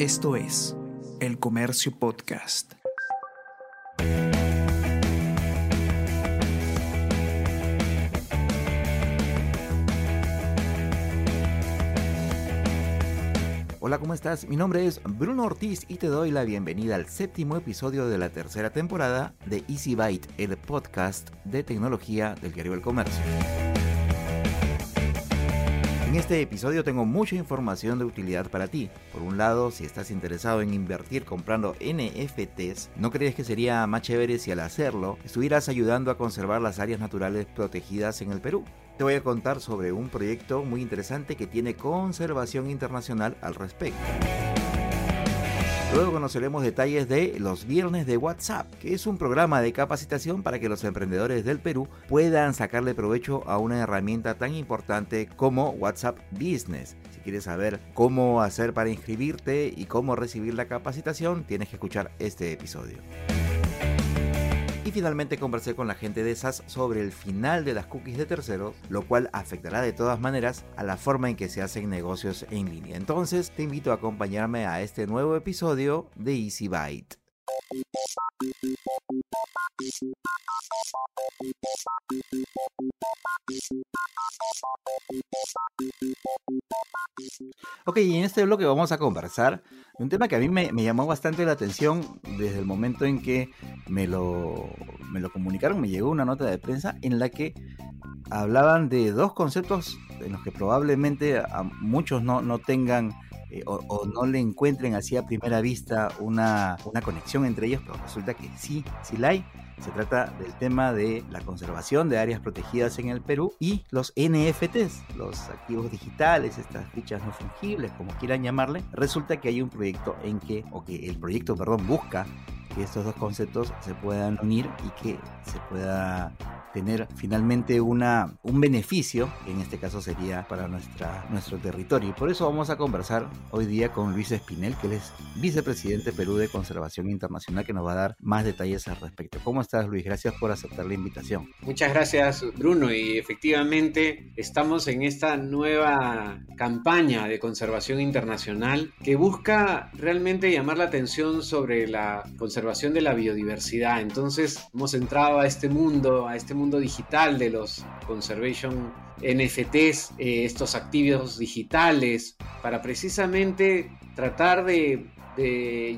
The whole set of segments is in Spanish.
Esto es El Comercio Podcast. Hola, ¿cómo estás? Mi nombre es Bruno Ortiz y te doy la bienvenida al séptimo episodio de la tercera temporada de Easy Byte, el podcast de tecnología del diario El Comercio. En este episodio tengo mucha información de utilidad para ti. Por un lado, si estás interesado en invertir comprando NFTs, ¿no crees que sería más chévere si al hacerlo estuvieras ayudando a conservar las áreas naturales protegidas en el Perú? Te voy a contar sobre un proyecto muy interesante que tiene conservación internacional al respecto. Luego conoceremos detalles de los Viernes de WhatsApp, que es un programa de capacitación para que los emprendedores del Perú puedan sacarle provecho a una herramienta tan importante como WhatsApp Business. Si quieres saber cómo hacer para inscribirte y cómo recibir la capacitación, tienes que escuchar este episodio. Y finalmente conversé con la gente de SAS sobre el final de las cookies de terceros, lo cual afectará de todas maneras a la forma en que se hacen negocios en línea. Entonces te invito a acompañarme a este nuevo episodio de Easy Byte. Ok, y en este bloque vamos a conversar de un tema que a mí me, llamó bastante la atención desde el momento en que me lo, me lo comunicaron, me llegó una nota de prensa en la que hablaban de dos conceptos en los que probablemente a muchos no, no tengan eh, o, no le encuentren así a primera vista una, una conexión entre ellos, pero resulta que sí, sí la hay. Se trata del tema de la conservación de áreas protegidas en el Perú y los NFTs, los activos digitales, estas fichas no fungibles, como quieran llamarle. Resulta que hay un proyecto en que, o que el proyecto, perdón, busca que estos dos conceptos se puedan unir y que se pueda tener finalmente una, un beneficio, que en este caso sería para nuestra, nuestro territorio. Y por eso vamos a conversar hoy día con Luis Espinel, que él es vicepresidente Perú de Conservación Internacional, que nos va a dar más detalles al respecto. ¿Cómo estás, Luis? Gracias por aceptar la invitación. Muchas gracias, Bruno. Y efectivamente estamos en esta nueva campaña de conservación internacional que busca realmente llamar la atención sobre la conservación de la biodiversidad. Entonces hemos entrado a este mundo, a este mundo digital de los conservation NFTs, eh, estos activos digitales, para precisamente tratar de,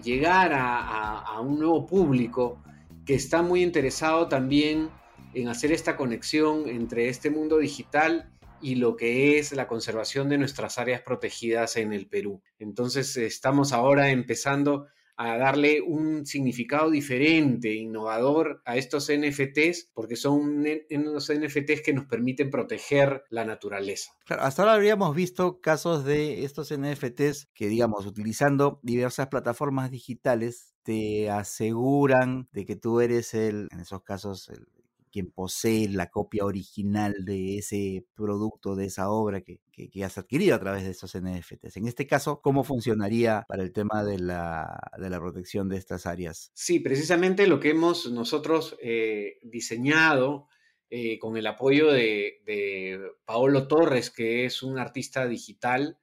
llegar a, un nuevo público que está muy interesado también en hacer esta conexión entre este mundo digital y lo que es la conservación de nuestras áreas protegidas en el Perú. Entonces estamos ahora empezando a darle un significado diferente, innovador a estos NFTs, porque son unos NFTs que nos permiten proteger la naturaleza. hasta ahora habríamos visto casos de estos NFTs que, digamos, utilizando diversas plataformas digitales, te aseguran de que tú eres el, en esos casos, el, quien posee la copia original de ese producto, de esa obra que, que, has adquirido a través de esos NFTs. En este caso, ¿cómo funcionaría para el tema de la, de la protección de estas áreas? Sí, precisamente lo que hemos nosotros eh, diseñado eh, con el apoyo de, Paolo Torres, que es un artista digital,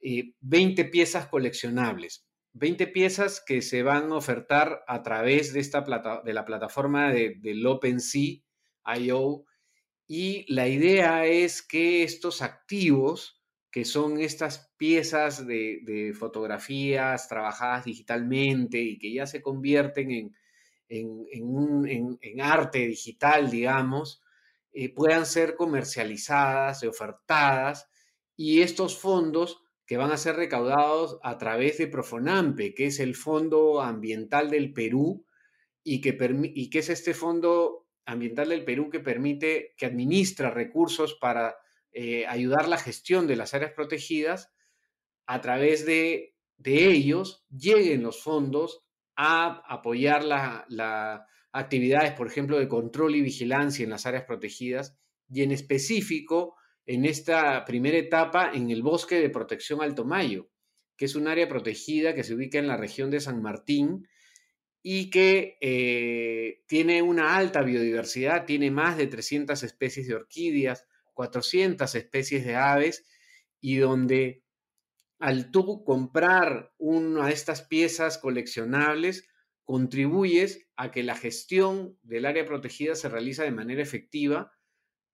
20 eh, piezas coleccionables. 20 piezas que se van a ofertar a través de, esta plata, de la plataforma de, del OpenSea Y la idea es que estos activos, que son estas piezas de, fotografías trabajadas digitalmente y que ya se convierten en, en, arte digital, digamos, eh, puedan ser comercializadas y ofertadas y estos fondos que van a ser recaudados a través de Profonampe, que es el Fondo Ambiental del Perú y que, y que es este fondo ambiental del Perú que permite, que administra recursos para eh, ayudar la gestión de las áreas protegidas, a través de, ellos lleguen los fondos a apoyar las actividades, por ejemplo, de control y vigilancia en las áreas protegidas y en específico en esta primera etapa en el bosque de protección Alto Mayo, que es un área protegida que se ubica en la región de San Martín, y que eh, tiene una alta biodiversidad, tiene más de 300 especies de orquídeas, 400 especies de aves y donde al tú comprar una de estas piezas coleccionables, contribuyes a que la gestión del área protegida se realiza de manera efectiva,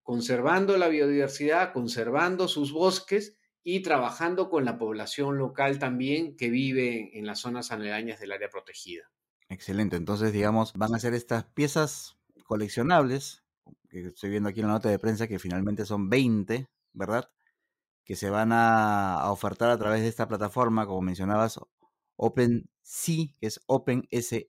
conservando la biodiversidad, conservando sus bosques y trabajando con la población local también que vive en las zonas aledañas del área protegida. Excelente, entonces digamos, van a ser estas piezas coleccionables, que estoy viendo aquí en la nota de prensa que finalmente son 20, ¿verdad? Que se van a, ofertar a través de esta plataforma, como mencionabas, OpenSea, que es opensea.io,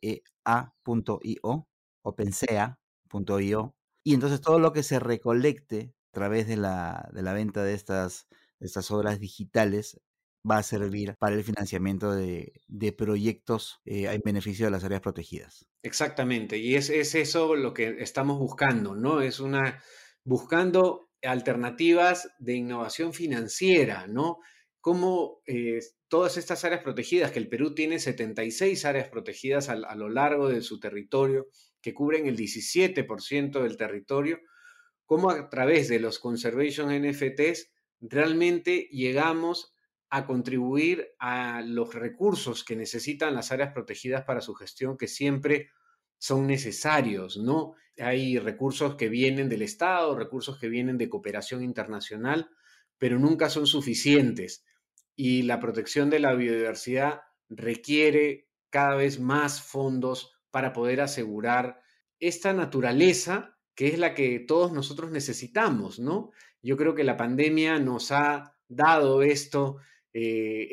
opensea.io. Y entonces todo lo que se recolecte a través de la, de la venta de estas, de estas obras digitales va a servir para el financiamiento de, proyectos eh, en beneficio de las áreas protegidas. Exactamente, y es, eso lo que estamos buscando, ¿no? Es una, buscando alternativas de innovación financiera, ¿no? Como eh, todas estas áreas protegidas, que el Perú tiene 76 áreas protegidas a, a lo largo de su territorio, que cubren el 17% del territorio, como a través de los Conservation NFTs realmente llegamos a contribuir a los recursos que necesitan las áreas protegidas para su gestión, que siempre son necesarios, ¿no? Hay recursos que vienen del Estado, recursos que vienen de cooperación internacional, pero nunca son suficientes. Y la protección de la biodiversidad requiere cada vez más fondos para poder asegurar esta naturaleza que es la que todos nosotros necesitamos, ¿no? Yo creo que la pandemia nos ha dado esto eh,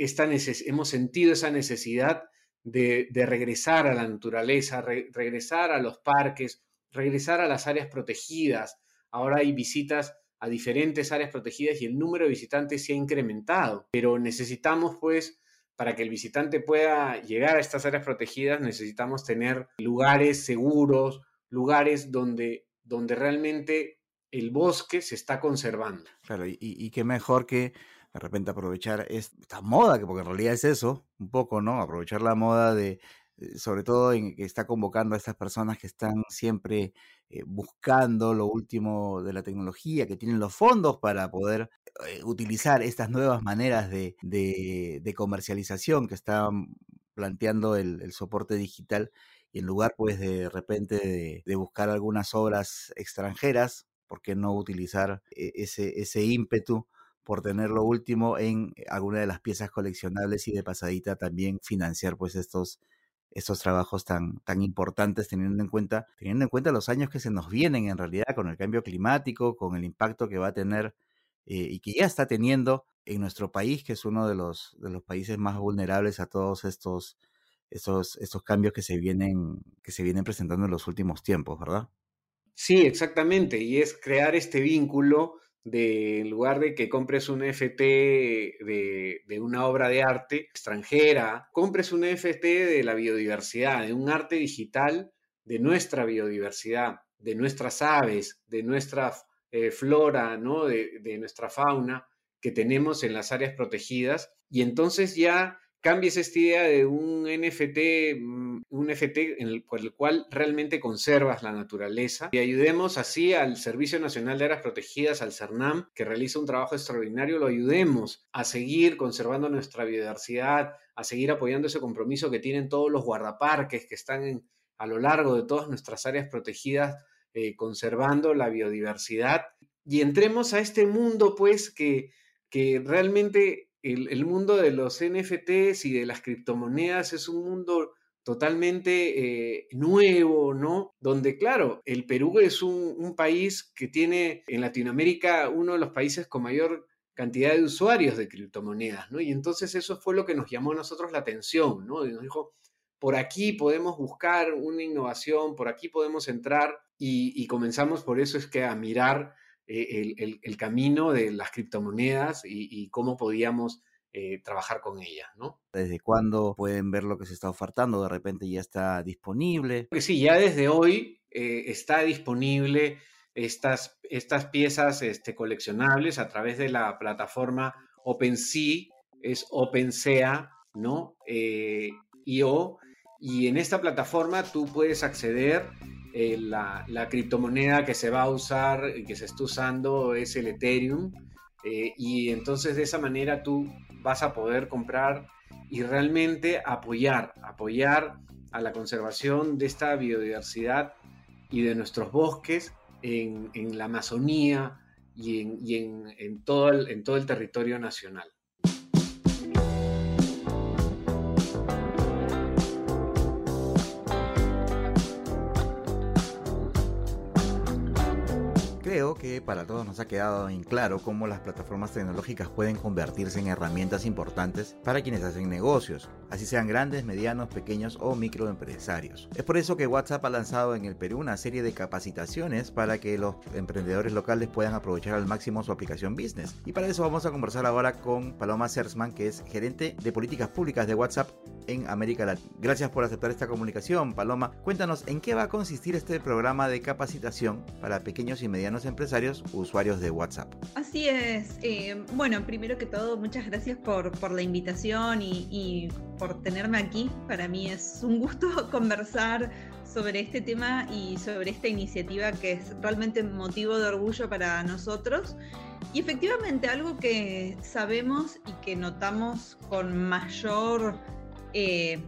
hemos sentido esa necesidad de, regresar a la naturaleza, regresar a los parques, regresar a las áreas protegidas. Ahora hay visitas a diferentes áreas protegidas y el número de visitantes se ha incrementado, pero necesitamos pues para que el visitante pueda llegar a estas áreas protegidas necesitamos tener lugares seguros, lugares donde, donde realmente el bosque se está conservando. Claro, y, y qué mejor que de repente aprovechar esta moda, que porque en realidad es eso, un poco, ¿no? Aprovechar la moda de, eh, sobre todo en que está convocando a estas personas que están siempre eh, buscando lo último de la tecnología, que tienen los fondos para poder eh, utilizar estas nuevas maneras de, de, comercialización que están planteando el, soporte digital y en lugar pues de repente de, de buscar algunas obras extranjeras, ¿por qué no utilizar ese, ese ímpetu por tener lo último en eh, alguna de las piezas coleccionables y de pasadita también financiar pues estos, estos trabajos tan, tan importantes teniendo en cuenta teniendo en cuenta los años que se nos vienen en realidad con el cambio climático con el impacto que va a tener eh, y que ya está teniendo en nuestro país que es uno de los de los países más vulnerables a todos estos estos, estos cambios que se vienen que se vienen presentando en los últimos tiempos verdad sí exactamente y es crear este vínculo de en lugar de que compres un NFT de, de, una obra de arte extranjera, compres un NFT de la biodiversidad, de un arte digital de nuestra biodiversidad, de nuestras aves, de nuestra eh, flora, ¿no? de, de nuestra fauna que tenemos en las áreas protegidas. Y entonces ya cambies esta idea de un NFT, mm, un NFT en el, por el cual realmente conservas la naturaleza y ayudemos así al Servicio Nacional de Áreas Protegidas, al CERNAM, que realiza un trabajo extraordinario, lo ayudemos a seguir conservando nuestra biodiversidad, a seguir apoyando ese compromiso que tienen todos los guardaparques que están a lo largo de todas nuestras áreas protegidas, eh, conservando la biodiversidad. Y entremos a este mundo, pues, que, que realmente el, mundo de los NFTs y de las criptomonedas es un mundo totalmente eh, nuevo, ¿no? Donde, claro, el Perú es un, país que tiene en Latinoamérica uno de los países con mayor cantidad de usuarios de criptomonedas, ¿no? Y entonces eso fue lo que nos llamó a nosotros la atención, ¿no? Y nos dijo, por aquí podemos buscar una innovación, por aquí podemos entrar y comenzamos por eso es que a mirar eh, el, camino de las criptomonedas y, cómo podíamos eh, trabajar con ellas, ¿no? ¿Desde cuándo pueden ver lo que se está ofertando? ¿De repente ya está disponible? Sí, ya desde hoy eh, está disponible estas, estas piezas este, coleccionables a través de la plataforma OpenSea, es OpenSea, ¿no? IO, y en esta plataforma tú puedes acceder eh, la, criptomoneda que se va a usar y que se está usando es el Ethereum. Eh, y entonces de esa manera tú vas a poder comprar y realmente apoyar, apoyar a la conservación de esta biodiversidad y de nuestros bosques en, la Amazonía y, en, todo en todo el territorio nacional. Que para todos nos ha quedado en claro cómo las plataformas tecnológicas pueden convertirse en herramientas importantes para quienes hacen negocios, así sean grandes, medianos, pequeños o microempresarios. Es por eso que WhatsApp ha lanzado en el Perú una serie de capacitaciones para que los emprendedores locales puedan aprovechar al máximo su aplicación business. Y para eso vamos a conversar ahora con Paloma Sersman, que es gerente de políticas públicas de WhatsApp en América Latina. Gracias por aceptar esta comunicación, Paloma. Cuéntanos en qué va a consistir este programa de capacitación para pequeños y medianos empresarios usuarios de WhatsApp. Así es. Eh, bueno, primero que todo, muchas gracias por, por la invitación y, y, por tenerme aquí. Para mí es un gusto conversar sobre este tema y sobre esta iniciativa que es realmente motivo de orgullo para nosotros. Y efectivamente algo que sabemos y que notamos con mayor, eh,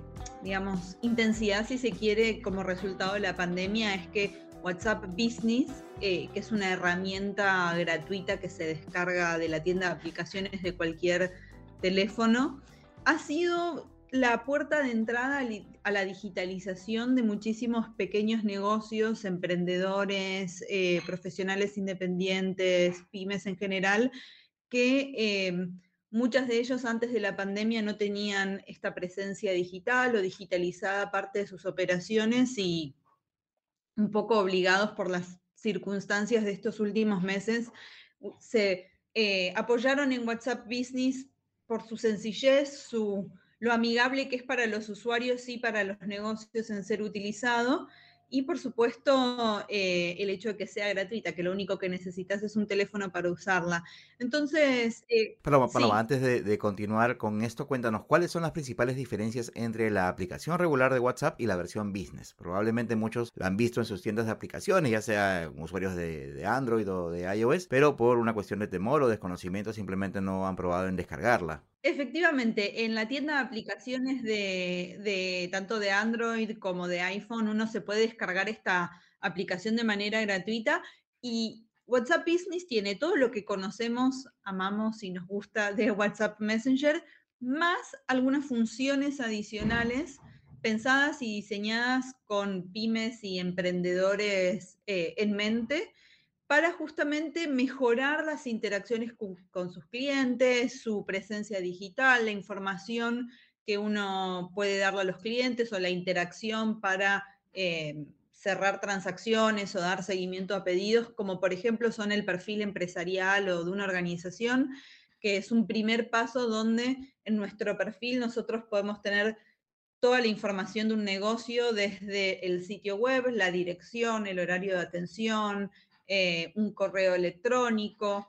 digamos, intensidad, si se quiere, como resultado de la pandemia, es que WhatsApp Business, eh, que es una herramienta gratuita que se descarga de la tienda de aplicaciones de cualquier teléfono, ha sido la puerta de entrada a la digitalización de muchísimos pequeños negocios, emprendedores, eh, profesionales independientes, pymes en general, que eh, muchas de ellos antes de la pandemia no tenían esta presencia digital o digitalizada parte de sus operaciones y un poco obligados por las circunstancias de estos últimos meses, se eh, apoyaron en WhatsApp Business por su sencillez, su, lo amigable que es para los usuarios y para los negocios en ser utilizado, y por supuesto, eh, el hecho de que sea gratuita, que lo único que necesitas es un teléfono para usarla. Entonces... Eh, Paloma, antes de, continuar con esto, cuéntanos, ¿cuáles son las principales diferencias entre la aplicación regular de WhatsApp y la versión business? Probablemente muchos la han visto en sus tiendas de aplicaciones, ya sea usuarios de, de Android o de iOS, pero por una cuestión de temor o desconocimiento simplemente no han probado en descargarla. Efectivamente, en la tienda de aplicaciones de, tanto de Android como de iPhone, uno se puede descargar esta aplicación de manera gratuita y WhatsApp Business tiene todo lo que conocemos, amamos y nos gusta de WhatsApp Messenger, más algunas funciones adicionales pensadas y diseñadas con pymes y emprendedores eh, en mente para justamente mejorar las interacciones con, sus clientes, su presencia digital, la información que uno puede darle a los clientes o la interacción para eh, cerrar transacciones o dar seguimiento a pedidos, como por ejemplo son el perfil empresarial o de una organización, que es un primer paso donde en nuestro perfil nosotros podemos tener toda la información de un negocio desde el sitio web, la dirección, el horario de atención, eh, un correo electrónico,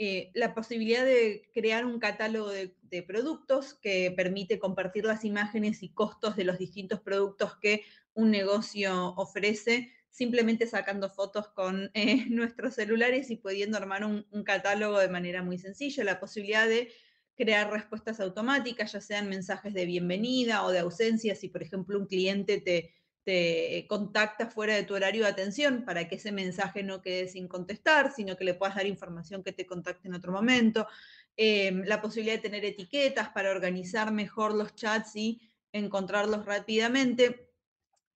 eh, la posibilidad de crear un catálogo de, productos que permite compartir las imágenes y costos de los distintos productos que un negocio ofrece, simplemente sacando fotos con eh, nuestros celulares y pudiendo armar un, un catálogo de manera muy sencilla, la posibilidad de crear respuestas automáticas, ya sean mensajes de bienvenida o de ausencia, si por ejemplo un cliente te, te contacta fuera de tu horario de atención para que ese mensaje no quede sin contestar, sino que le puedas dar información que te contacte en otro momento. Em, la posibilidad de tener etiquetas para organizar mejor los chats y encontrarlos rápidamente.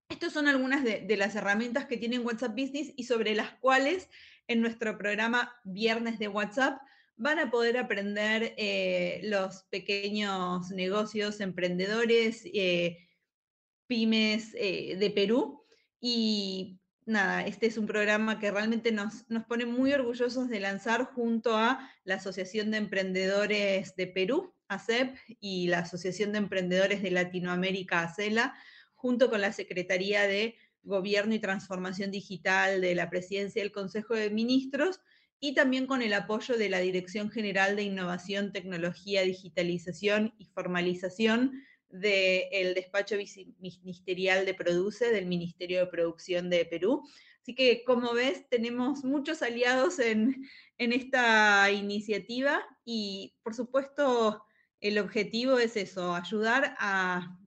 Estas son algunas de, las herramientas que tiene WhatsApp Business y sobre las cuales en nuestro programa Viernes de WhatsApp van a poder aprender eh, los pequeños negocios, emprendedores, eh, pymes eh, de Perú. Y nada, este es un programa que realmente nos, nos pone muy orgullosos de lanzar junto a la Asociación de Emprendedores de Perú, ACEP, y la Asociación de Emprendedores de Latinoamérica, ACELA, junto con la Secretaría de Gobierno y Transformación Digital de la Presidencia del Consejo de Ministros y también con el apoyo de la Dirección General de Innovación, Tecnología, Digitalización y Formalización del despacho ministerial de Produce, del Ministerio de Producción de Perú. Así que, como ves, tenemos muchos aliados en, esta iniciativa y, por supuesto, el objetivo es eso, ayudar a,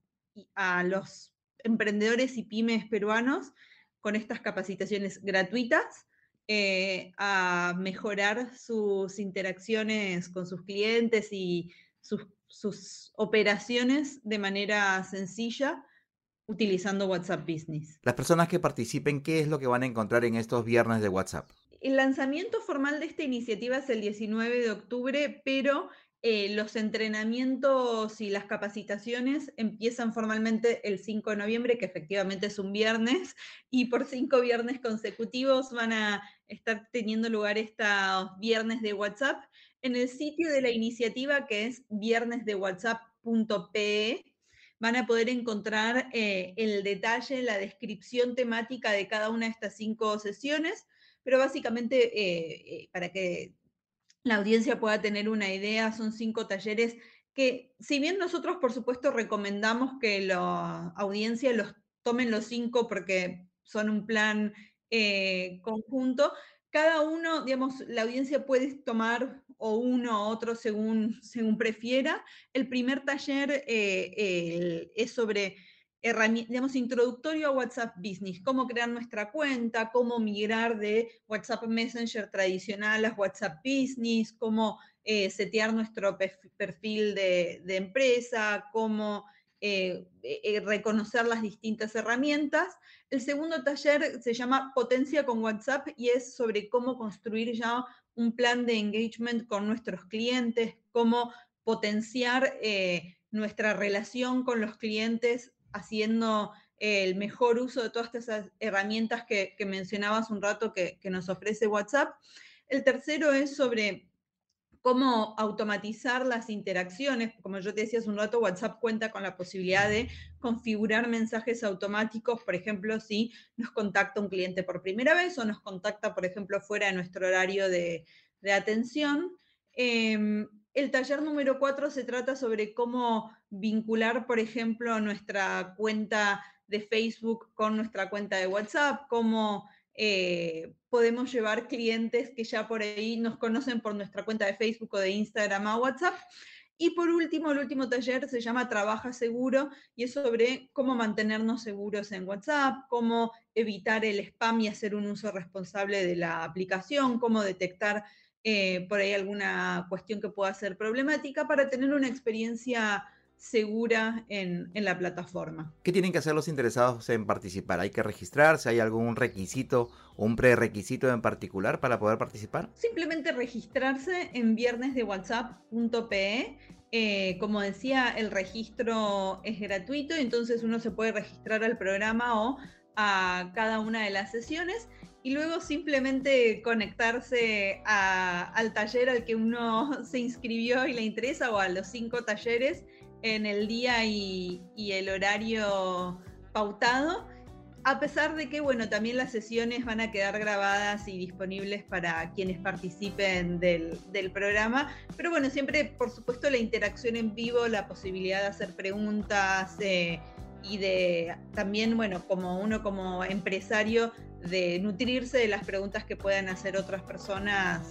a los emprendedores y pymes peruanos con estas capacitaciones gratuitas eh, a mejorar sus interacciones con sus clientes y sus, sus operaciones de manera sencilla utilizando WhatsApp Business. Las personas que participen, ¿qué es lo que van a encontrar en estos viernes de WhatsApp? El lanzamiento formal de esta iniciativa es el 19 de octubre, pero eh, los entrenamientos y las capacitaciones empiezan formalmente el 5 de noviembre, que efectivamente es un viernes, y por cinco viernes consecutivos van a estar teniendo lugar estos viernes de WhatsApp en el sitio de la iniciativa que es viernesdewhatsapp.pe. Van a poder encontrar eh, el detalle, la descripción temática de cada una de estas cinco sesiones, pero básicamente eh, para que la audiencia pueda tener una idea. Son cinco talleres que, si bien nosotros, por supuesto, recomendamos que la audiencia los tomen los cinco porque son un plan eh, conjunto, cada uno, digamos, la audiencia puede tomar o uno o otro según, según prefiera. El primer taller eh, es sobre digamos, introductorio a WhatsApp Business, cómo crear nuestra cuenta, cómo migrar de WhatsApp Messenger tradicional a WhatsApp Business, cómo eh, setear nuestro perfil de, empresa, cómo eh, eh, reconocer las distintas herramientas. El segundo taller se llama Potencia con WhatsApp y es sobre cómo construir ya un plan de engagement con nuestros clientes, cómo potenciar nuestra relación con los clientes haciendo el mejor uso de todas estas herramientas que, mencionabas un rato que, nos ofrece WhatsApp. El tercero es sobre cómo automatizar las interacciones. Como yo te decía hace un rato, WhatsApp cuenta con la posibilidad de configurar mensajes automáticos, por ejemplo, si nos contacta un cliente por primera vez o nos contacta, por ejemplo, fuera de nuestro horario de, atención. Em, el taller número 4 se trata sobre cómo vincular, por ejemplo, nuestra cuenta de Facebook con nuestra cuenta de WhatsApp, cómo eh, podemos llevar clientes que ya por ahí nos conocen por nuestra cuenta de Facebook o de Instagram a WhatsApp. Y por último, el último taller se llama Trabaja Seguro y es sobre cómo mantenernos seguros en WhatsApp, cómo evitar el spam y hacer un uso responsable de la aplicación, cómo detectar eh, por ahí alguna cuestión que pueda ser problemática para tener una experiencia segura en, la plataforma. ¿Qué tienen que hacer los interesados en participar? ¿Hay que registrarse? ¿Hay algún requisito o un prerequisito en particular para poder participar? Simplemente registrarse en viernesdewhatsapp.pe. Eh, como decía, el registro es gratuito, entonces uno se puede registrar al programa o a cada una de las sesiones y luego simplemente conectarse al taller al que uno se inscribió y le interesa o a los cinco talleres en el día y, el horario pautado. A pesar de que, bueno, también las sesiones van a quedar grabadas y disponibles para quienes participen del, programa. Pero bueno, siempre, por supuesto, la interacción en vivo, la posibilidad de hacer preguntas eh, y de también, bueno, como uno como empresario, de nutrirse de las preguntas que puedan hacer otras personas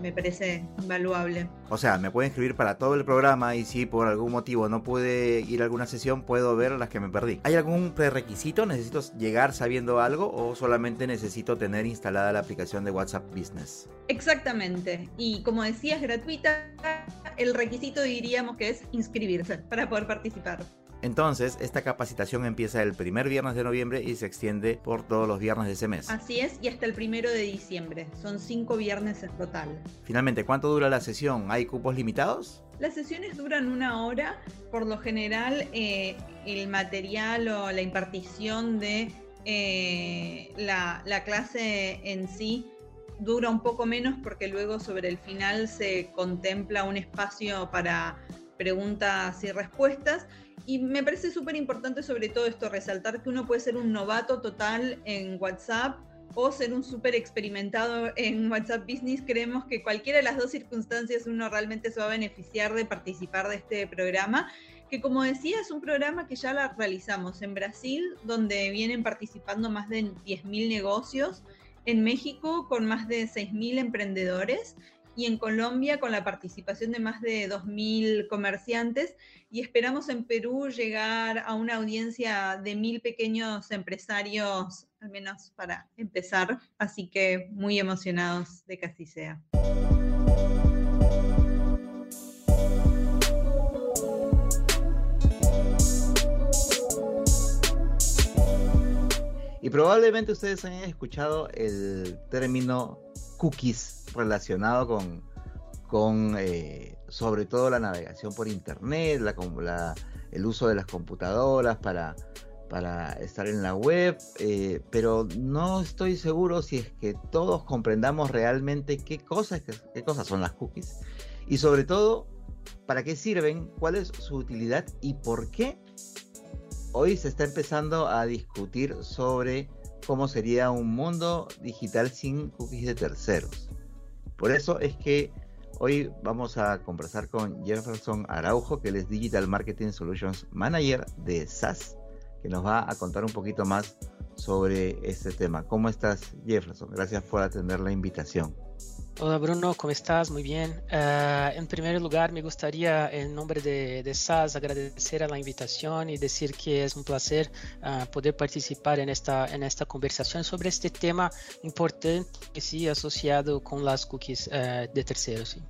me parece invaluable. O sea, me puede inscribir para todo el programa y si por algún motivo no puede ir a alguna sesión, puedo ver las que me perdí. ¿Hay algún prerequisito? ¿Necesito llegar sabiendo algo o solamente necesito tener instalada la aplicación de WhatsApp Business? Exactamente. Y como decía, es gratuita. El requisito diríamos que es inscribirse para poder participar. Entonces, esta capacitación empieza el primer viernes de noviembre y se extiende por todos los viernes de ese mes. Así es, y hasta el primero de diciembre. Son cinco viernes en total. Finalmente, ¿cuánto dura la sesión? ¿Hay cupos limitados? Las sesiones duran una hora. Por lo general, eh, el material o la impartición de eh, la, la clase en sí dura un poco menos porque luego sobre el final se contempla un espacio para preguntas y respuestas y me parece súper importante sobre todo esto, resaltar que uno puede ser un novato total en WhatsApp o ser un súper experimentado en WhatsApp Business. Creemos que cualquiera de las dos circunstancias uno realmente se va a beneficiar de participar de este programa, que como decía es un programa que ya la realizamos en Brasil, donde vienen participando más de 10.000 negocios, en México con más de 6.000 emprendedores y en Colombia con la participación de más de 2.000 comerciantes y esperamos en Perú llegar a una audiencia de mil pequeños empresarios, al menos para empezar, así que muy emocionados de que así sea. Y probablemente ustedes hayan escuchado el término cookies relacionado con, con eh, sobre todo la navegación por internet, la, el uso de las computadoras para, para estar en la web, eh, pero no estoy seguro si es que todos comprendamos realmente qué cosas, qué cosas son las cookies y sobre todo para qué sirven, cuál es su utilidad y por qué. Hoy se está empezando a discutir sobre cómo sería un mundo digital sin cookies de terceros. Por eso es que hoy vamos a conversar con Jefferson Araujo, que él es Digital Marketing Solutions Manager de SAS, que nos va a contar un poquito más sobre este tema. ¿Cómo estás, Jefferson? Gracias por atender la invitación. Hola Bruno, ¿cómo estás? Muy bien. Uh, en primer lugar, me gustaría, en nombre de, de, SAS, agradecer a la invitación y decir que es un placer uh, poder participar en esta, en esta conversación sobre este tema importante, sí, asociado con las cookies uh, de terceros. Sí.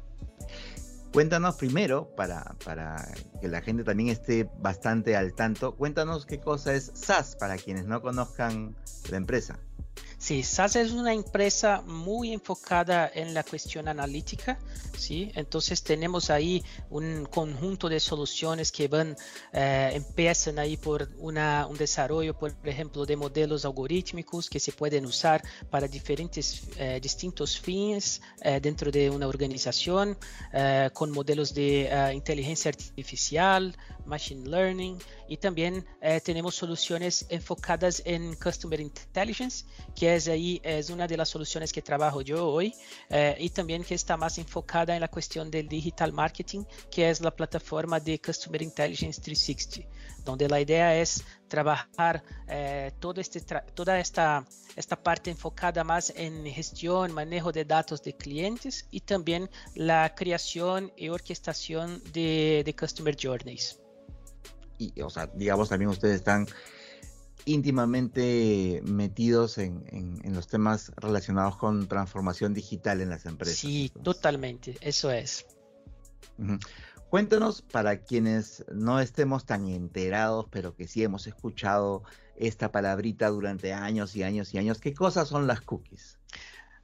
Cuéntanos primero, para, para que la gente también esté bastante al tanto, cuéntanos qué cosa es SAS para quienes no conozcan la empresa. Sí, SAS es una empresa muy enfocada en la cuestión analítica, ¿sí? Entonces tenemos ahí un conjunto de soluciones que van, eh, empiezan ahí por una, un desarrollo, por ejemplo, de modelos algorítmicos que se pueden usar para diferentes, eh, distintos fines eh, dentro de una organización, con modelos de inteligencia artificial, machine learning, y también tenemos soluciones enfocadas en Customer Intelligence, que ahí es una de las soluciones que trabajo yo hoy, eh, y también que está más enfocada en la cuestión del digital marketing, que es la plataforma de Customer Intelligence 360, donde la idea es trabajar eh, todo este tra toda esta, esta parte enfocada más en gestión, manejo de datos de clientes y también la creación y orquestación de, de Customer Journeys. Y, o sea, digamos, también ustedes están íntimamente metidos en, en, en, los temas relacionados con transformación digital en las empresas. Sí, entonces. totalmente, eso es. Uh -huh. Cuéntanos para quienes no estemos tan enterados, pero que sí hemos escuchado esta palabrita durante años y años y años, ¿qué cosas son las cookies?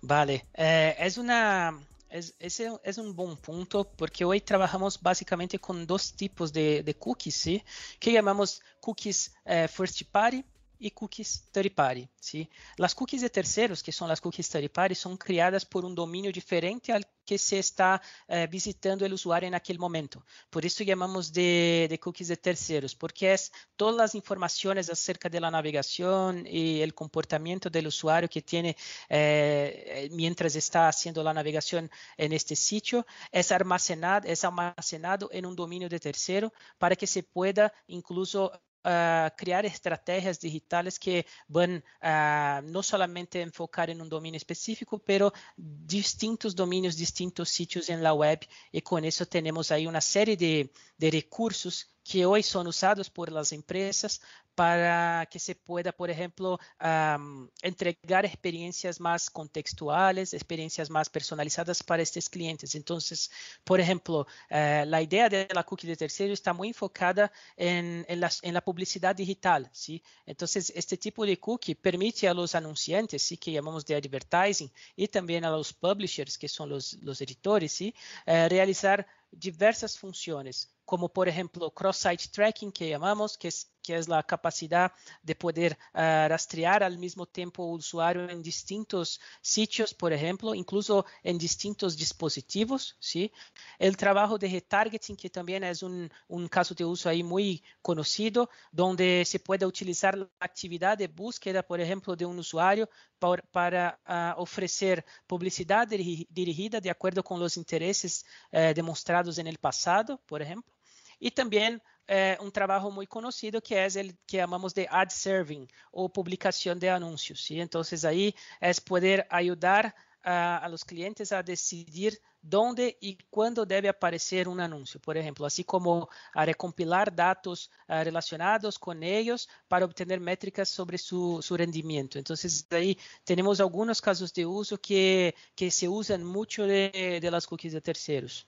Vale, eh, es una es, ese es un buen punto porque hoy trabajamos básicamente con dos tipos de, de cookies, ¿sí? que llamamos cookies eh, first party y cookies third party. ¿sí? Las cookies de terceros, que son las cookies third party, son criadas por un dominio diferente al que se está eh, visitando el usuario en aquel momento. Por eso llamamos de, de, cookies de terceros, porque es todas las informaciones acerca de la navegación y el comportamiento del usuario que tiene eh, mientras está haciendo la navegación en este sitio, es almacenado, es almacenado en un dominio de tercero para que se pueda incluso Uh, criar estrategias digitales que van uh, no solamente enfocar en un dominio específico, pero distintos dominios, distintos sitios en la web y con eso tenemos ahí una serie de, de recursos que hoy son usados por las empresas para que se pueda, por ejemplo, um, entregar experiencias más contextuales, experiencias más personalizadas para estos clientes. Entonces, por ejemplo, uh, la idea de la cookie de tercero está muy enfocada en, en, la, en, la, publicidad digital, ¿sí? Entonces, este tipo de cookie permite a los anunciantes, ¿sí? Que llamamos de advertising, y también a los publishers, que son los, los editores, ¿sí? Uh, realizar diversas funciones, como por ejemplo cross-site tracking que llamamos, que es, que es la capacidad de poder uh, rastrear al mismo tiempo usuario en distintos sitios, por ejemplo, incluso en distintos dispositivos, ¿sí? El trabajo de retargeting, que también es un, un caso de uso ahí muy conocido, donde se puede utilizar la actividad de búsqueda, por ejemplo, de un usuario para, para uh, ofrecer publicidad dirigida de acuerdo con los intereses uh, demostrados en el pasado, por ejemplo. Y también eh, un trabajo muy conocido que es el que llamamos de ad serving o publicación de anuncios. ¿sí? Entonces ahí es poder ayudar a, a, los clientes a decidir dónde y cuándo debe aparecer un anuncio, por ejemplo, así como a recompilar datos uh, relacionados con ellos para obtener métricas sobre su, su, rendimiento. Entonces, ahí tenemos algunos casos de uso que, que se usan mucho de, de las cookies de terceros.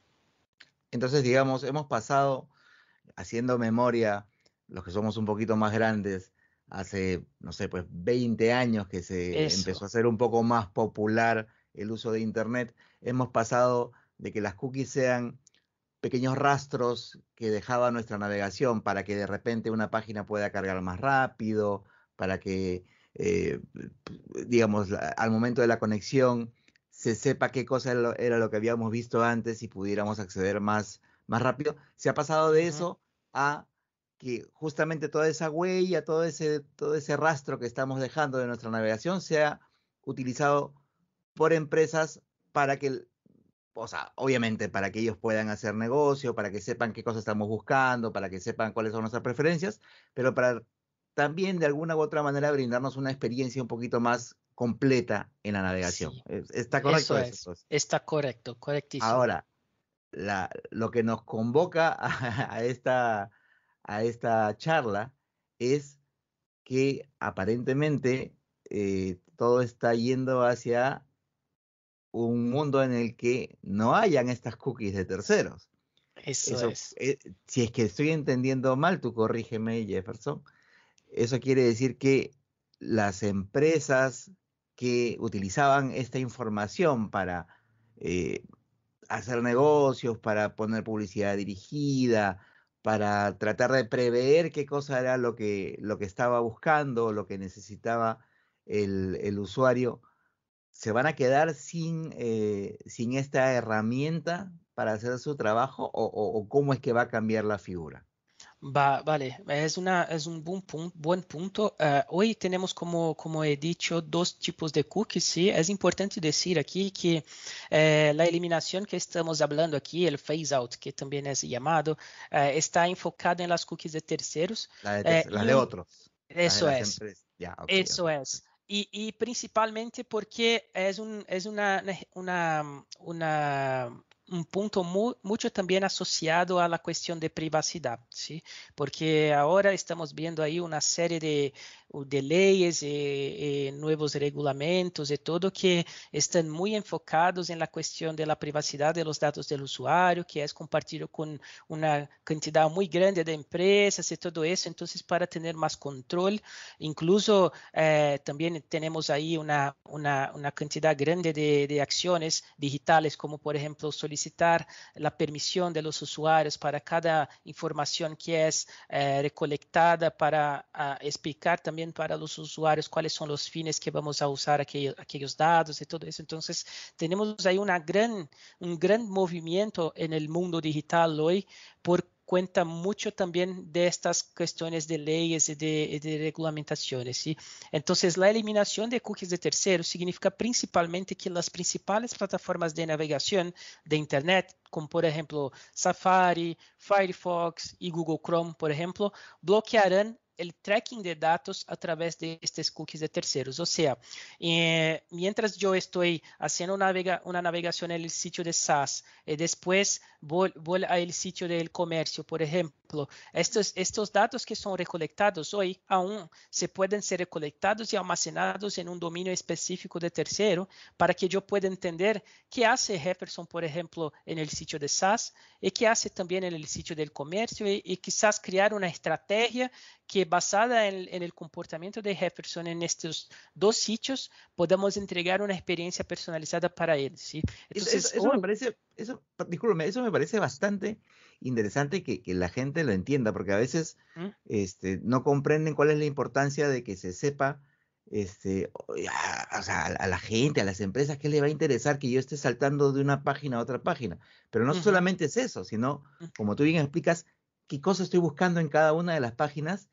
Entonces, digamos, hemos pasado haciendo memoria, los que somos un poquito más grandes, hace, no sé, pues 20 años que se Eso. empezó a ser un poco más popular el uso de Internet, hemos pasado de que las cookies sean pequeños rastros que dejaba nuestra navegación para que de repente una página pueda cargar más rápido, para que, eh, digamos, al momento de la conexión se sepa qué cosa era lo, era lo, que habíamos visto antes y pudiéramos acceder más, más rápido. Se ha pasado de eso a que justamente toda esa huella, todo ese, todo ese rastro que estamos dejando de nuestra navegación sea utilizado por empresas para que, o sea, obviamente para que ellos puedan hacer negocio, para que sepan qué cosas estamos buscando, para que sepan cuáles son nuestras preferencias, pero para también de alguna u otra manera brindarnos una experiencia un poquito más completa en la navegación. Sí. ¿Está correcto eso? eso? Es. Está correcto, correctísimo. Ahora, la, lo que nos convoca a, a esta a esta charla es que aparentemente eh, todo está yendo hacia un mundo en el que no hayan estas cookies de terceros. Eso, Eso es. Eh, si es que estoy entendiendo mal, tú corrígeme, Jefferson. Eso quiere decir que las empresas que utilizaban esta información para eh, hacer negocios, para poner publicidad dirigida, para tratar de prever qué cosa era lo que, lo que estaba buscando, lo que necesitaba el, el usuario, se van a quedar sin, eh, sin esta herramienta para hacer su trabajo o, cómo es que va a cambiar la figura? Va, vale, es, una, es un buen punto. Buen punto. Uh, hoy tenemos, como, como he dicho, dos tipos de cookies. ¿sí? Es importante decir aquí que uh, la eliminación que estamos hablando aquí, el phase out, que también es llamado, uh, está enfocado en las cookies de terceros. La de, ter la de otros. Eso de es. Yeah, okay, eso okay. es. Y, y, principalmente porque es, un, es una, una, una un punto mucho también asociado a la cuestión de privacidad, ¿sí? Porque ahora estamos viendo ahí una serie de, de leyes y, y, nuevos regulamentos y todo que están muy enfocados en la cuestión de la privacidad de los datos del usuario, que es compartido con una cantidad muy grande de empresas y todo eso. Entonces, para tener más control, incluso eh, también tenemos ahí una, una, una cantidad grande de, de acciones digitales, como por ejemplo solicitar la permisión de los usuarios para cada información que es eh, recolectada para uh, explicar también para los usuarios cuáles son los fines que vamos a usar aquellos, aquellos datos y todo eso. Entonces, tenemos ahí una gran, un gran movimiento en el mundo digital hoy por cuenta mucho también de estas cuestiones de leyes y de, de, regulamentaciones. ¿sí? Entonces, la eliminación de cookies de terceros significa principalmente que las principales plataformas de navegación de Internet, como por ejemplo Safari, Firefox y Google Chrome, por ejemplo, bloquearán el tracking de datos a través de estos cookies de terceros. O sea, eh, mientras yo estoy haciendo una navegación en el sitio de SaaS y después voy, voy al sitio del comercio, por ejemplo, estos, estos datos que son recolectados hoy aún se pueden ser recolectados y almacenados en un dominio específico de tercero para que yo pueda entender qué hace Jefferson, por ejemplo, en el sitio de SaaS y qué hace también en el sitio del comercio y, y quizás crear una estrategia que basada en, en, el comportamiento de Jefferson en estos dos sitios, podamos entregar una experiencia personalizada para él. ¿sí? Entonces, eso, eso, me parece, eso, eso me parece bastante interesante que, que, la gente lo entienda, porque a veces ¿Mm? este, no comprenden cuál es la importancia de que se sepa este, a, o sea, a, la gente, a las empresas, qué le va a interesar que yo esté saltando de una página a otra página. Pero no uh -huh. solamente es eso, sino, como tú bien explicas, qué cosa estoy buscando en cada una de las páginas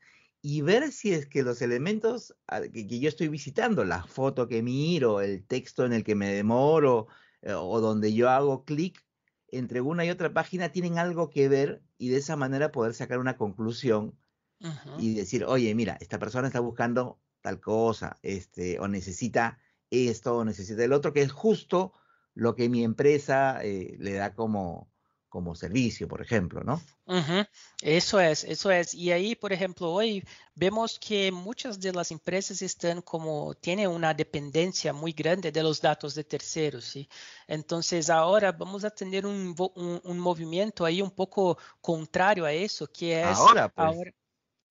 y ver si es que los elementos que, que, yo estoy visitando, la foto que miro, el texto en el que me demoro eh, o donde yo hago clic entre una y otra página tienen algo que ver y de esa manera poder sacar una conclusión uh -huh. y decir, oye, mira, esta persona está buscando tal cosa, este, o necesita esto, necesita el otro, que es justo lo que mi empresa eh, le da como, como servicio, por ejemplo, ¿no? Eso es, eso es. Y ahí, por ejemplo, hoy vemos que muchas de las empresas están como, tienen una dependencia muy grande de los datos de terceros, ¿sí? Entonces ahora vamos a tener un, un, movimiento ahí un poco contrario a eso, que es... Ahora, pues. ahora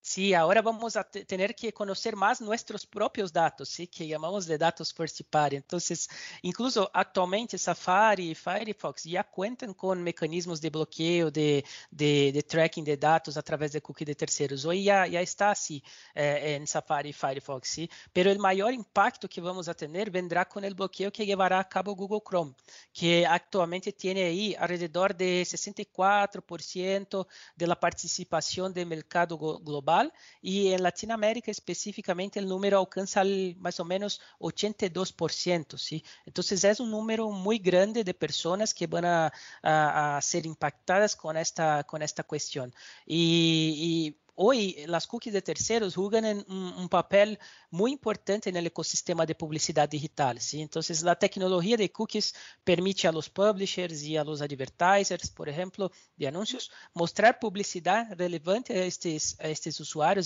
Sí, ahora vamos a tener que conocer más nuestros propios datos, ¿sí? que llamamos de datos first party. Entonces, incluso actualmente Safari y Firefox ya cuentan con mecanismos de bloqueo, de, de, de tracking de datos a través de cookies de terceros. Hoy ya, ya está así eh, en Safari y Firefox, ¿sí? pero el mayor impacto que vamos a tener vendrá con el bloqueo que llevará a cabo Google Chrome, que actualmente tiene ahí alrededor de 64% de la participación del mercado global y en Latinoamérica específicamente el número alcanza más o menos 82%, ¿sí? Entonces es un número muy grande de personas que van a, a, a ser impactadas con esta, con esta cuestión. y, y hoy las cookies de terceros juegan un, un, papel muy importante en el ecosistema de publicidad digital. ¿sí? Entonces, la de cookies permite a los publishers y a los advertisers, por ejemplo, de anuncios, mostrar publicidad relevante a estes, a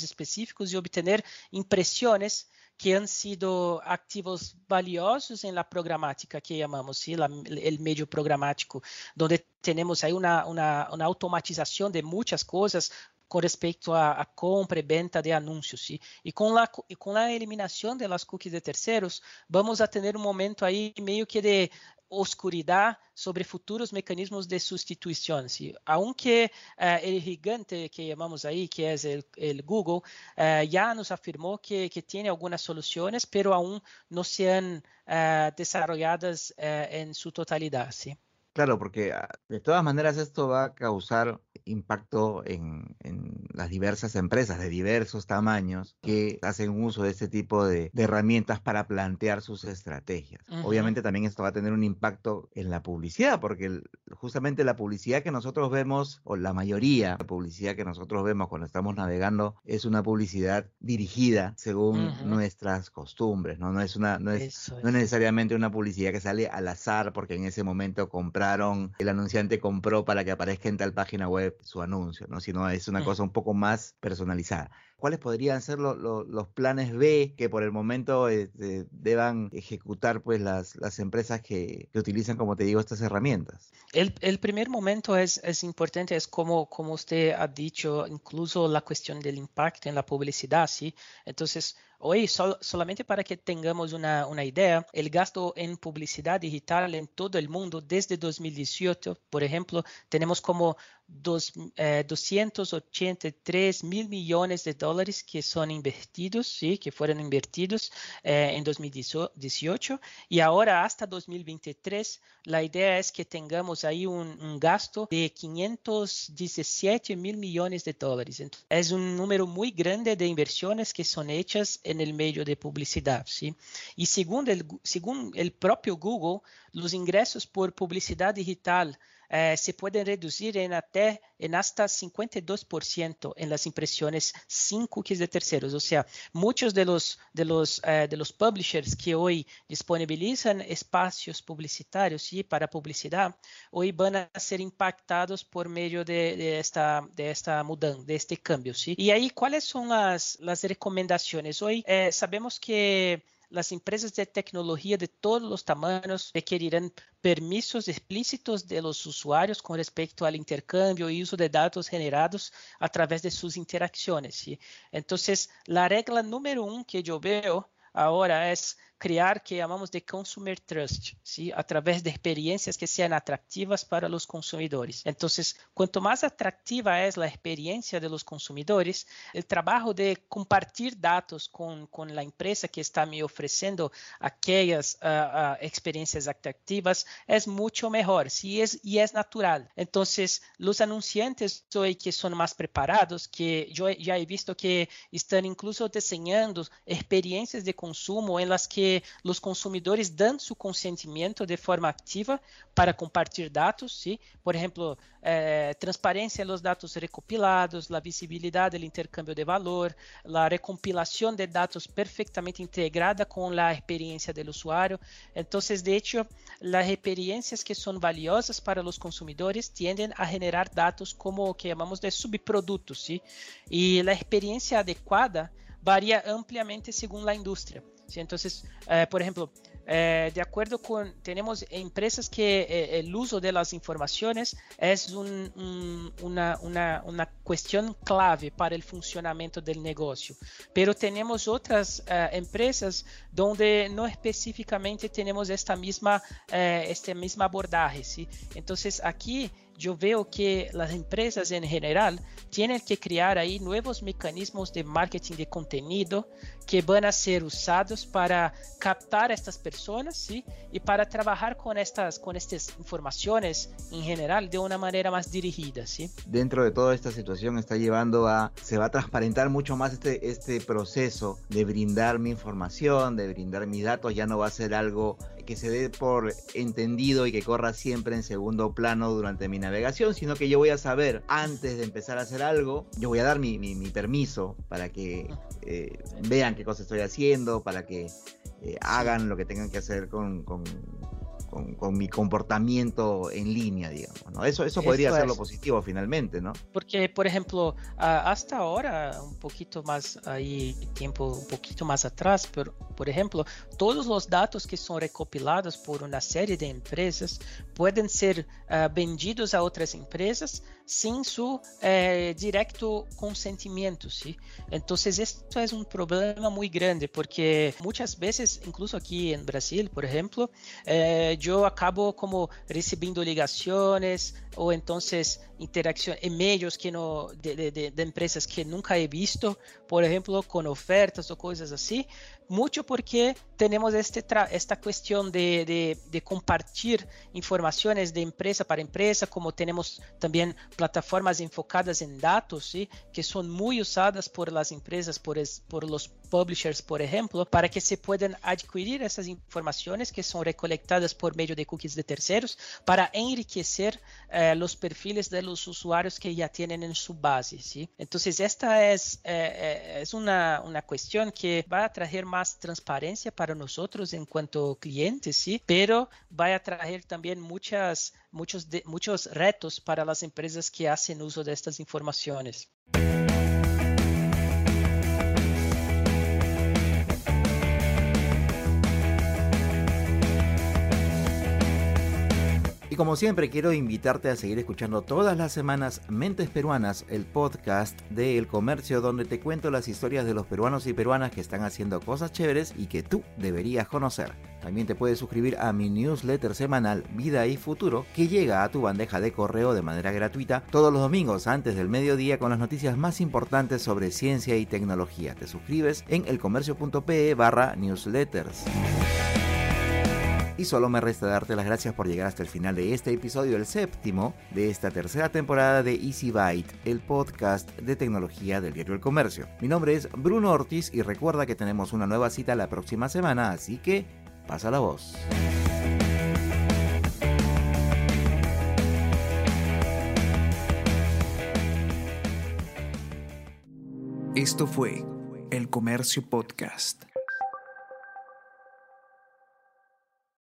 específicos y obtener impresiones que han sido activos valiosos en la programática que llamamos, ¿sí? El medio programático, donde tenemos ahí una, una automatización de muchas cosas, com respeito à, compra e venda de anúncios. ¿sí? E com a, e com a eliminação das cookies de terceiros, vamos a ter um momento aí meio que de oscuridad sobre futuros mecanismos de sustitución. ¿sí? Aunque uh, el gigante que llamamos ahí, que el, el Google, uh, ya nos afirmó que, que, tiene algunas soluciones, pero aún no se han uh, desarrolladas en su totalidad. ¿sí? Claro, porque ah, de todas maneras esto va a causar impacto en, en, las diversas empresas de diversos tamaños que hacen uso de este tipo de, de herramientas para plantear sus estrategias. Uh -huh. Obviamente también esto va a tener un impacto en la publicidad, porque el, justamente la publicidad que nosotros vemos, o la mayoría de la publicidad que nosotros vemos cuando estamos navegando, es una publicidad dirigida según uh -huh. nuestras costumbres, ¿no? No es, una, no, es, es. no es necesariamente una publicidad que sale al azar porque en ese momento el anunciante compró para que aparezca en tal página web su anuncio, ¿no? Sino es una cosa un poco más personalizada. ¿Cuáles podrían ser lo, lo, los planes B que por el momento este, deban ejecutar pues las, las empresas que, que, utilizan, como te digo, estas herramientas? El, el primer momento es, es, importante, es como, como usted ha dicho, incluso la cuestión del impacto en la publicidad, ¿sí? Entonces, Hoy, sol, solamente para que tengamos una, una, idea, el gasto en publicidad digital en todo el mundo desde 2018, por ejemplo, tenemos como dos, eh, 283 mil millones de dólares que son invertidos, ¿sí? que fueron invertidos eh, en 2018 y ahora hasta 2023 la idea es que tengamos ahí un, un gasto de 517 mil millones de dólares. Entonces, es un número muy grande de inversiones que son hechas en el medio de publicidad. ¿sí? Y según el, según el propio Google, los ingresos por publicidad digital eh, se pueden reducir en, até, en hasta 52% en las impresiones sin cookies de terceros. O sea, muchos de los, de los, eh, de los publishers que hoy disponibilizan espacios publicitarios ¿sí? para publicidad, hoy van a ser impactados por medio de, de, esta, de esta mudanza, de este cambio. ¿sí? Y ahí, ¿cuáles son las, las recomendaciones? Hoy eh, sabemos que las empresas de tecnología de todos los tamaños requerirán permisos explícitos de los usuarios con respecto al intercambio y uso de datos generados a través de sus interacciones. ¿sí? Entonces, la regla número uno que yo veo ahora es crear que llamamos de consumer trust, ¿sí? a través de experiencias que sean atractivas para los consumidores. Entonces, cuanto más atractiva es la experiencia de los consumidores, el trabajo de compartir datos con, con la empresa que está me ofreciendo aquellas uh, uh, experiencias atractivas es mucho mejor ¿sí? es, y es natural. Entonces, los anunciantes hoy que son más preparados, que yo ya he visto que están incluso diseñando experiencias de consumo en las que que los consumidores dan su consentimiento de forma activa para compartir datos, ¿sí? Por ejemplo, eh, transparencia en los datos recopilados, la visibilidad del intercambio de valor, la recompilación de datos perfectamente integrada con la experiencia del usuario. Entonces, de hecho, las experiencias que son valiosas para los consumidores tienden a generar datos como que llamamos de subproductos, ¿sí? Y la experiencia adecuada varía ampliamente según la industria. ¿Sí? Entonces, eh, por ejemplo, eh, de acuerdo con, tenemos empresas que eh, el uso de las informaciones es un, un, una, una, una, cuestión clave para el funcionamiento del negocio, pero tenemos otras uh, empresas donde no específicamente tenemos esta misma, uh, este mismo abordaje. ¿sí? Entonces aquí yo veo que las empresas en general tienen que crear ahí nuevos mecanismos de marketing de contenido que van a ser usados para captar a estas personas ¿sí? y para trabajar con estas, con estas informaciones en general de una manera más dirigida. ¿sí? Dentro de toda esta situación está llevando a, se va a transparentar mucho más este, este proceso de brindar mi información, de brindar mis datos, ya no va a ser algo que se dé por entendido y que corra siempre en segundo plano durante mi navegación, sino que yo voy a saber antes de empezar a hacer algo, yo voy a dar mi, mi, mi permiso para que eh, vean qué cosa estoy haciendo, para que eh, hagan lo que tengan que hacer con, con, con, con, mi comportamiento en línea, digamos. ¿no? Eso, eso podría ser lo positivo finalmente, ¿no? Porque, por ejemplo, hasta ahora, un poquito más ahí, tiempo un poquito más atrás, pero, por ejemplo, todos los datos que son recopilados por una serie de empresas pueden ser uh, vendidos a otras empresas sin su eh, directo consentimiento, ¿sí? Entonces, esto es un problema muy grande porque muchas veces, incluso aquí en Brasil, por ejemplo, eh, yo acabo como recibiendo ligaciones o entonces interacción, e-mails que no, de, de, de, empresas que nunca he visto, por ejemplo, con ofertas o cosas así, mucho porque tenemos este esta cuestión de, de, de, compartir informaciones de empresa para empresa, como tenemos también plataformas enfocadas en datos, ¿sí? que son muy usadas por las empresas, por, es, por los publishers, por ejemplo, para que se puedan adquirir esas informaciones que son recolectadas por medio de cookies de terceros para enriquecer eh, los perfiles de los usuarios que ya tienen en su base. ¿sí? Entonces, esta es, eh, es una, una cuestión que va a traer más transparencia para nosotros en cuanto clientes, ¿sí? pero va a traer también muchas, muchos, muchos retos para las empresas que hacen uso de estas informaciones. Como siempre quiero invitarte a seguir escuchando todas las semanas Mentes Peruanas, el podcast de El Comercio donde te cuento las historias de los peruanos y peruanas que están haciendo cosas chéveres y que tú deberías conocer. También te puedes suscribir a mi newsletter semanal Vida y Futuro que llega a tu bandeja de correo de manera gratuita todos los domingos antes del mediodía con las noticias más importantes sobre ciencia y tecnología. Te suscribes en elcomercio.pe barra newsletters. Y solo me resta darte las gracias por llegar hasta el final de este episodio, el séptimo de esta tercera temporada de Easy Byte, el podcast de tecnología del diario El Comercio. Mi nombre es Bruno Ortiz y recuerda que tenemos una nueva cita la próxima semana, así que pasa la voz. Esto fue El Comercio Podcast.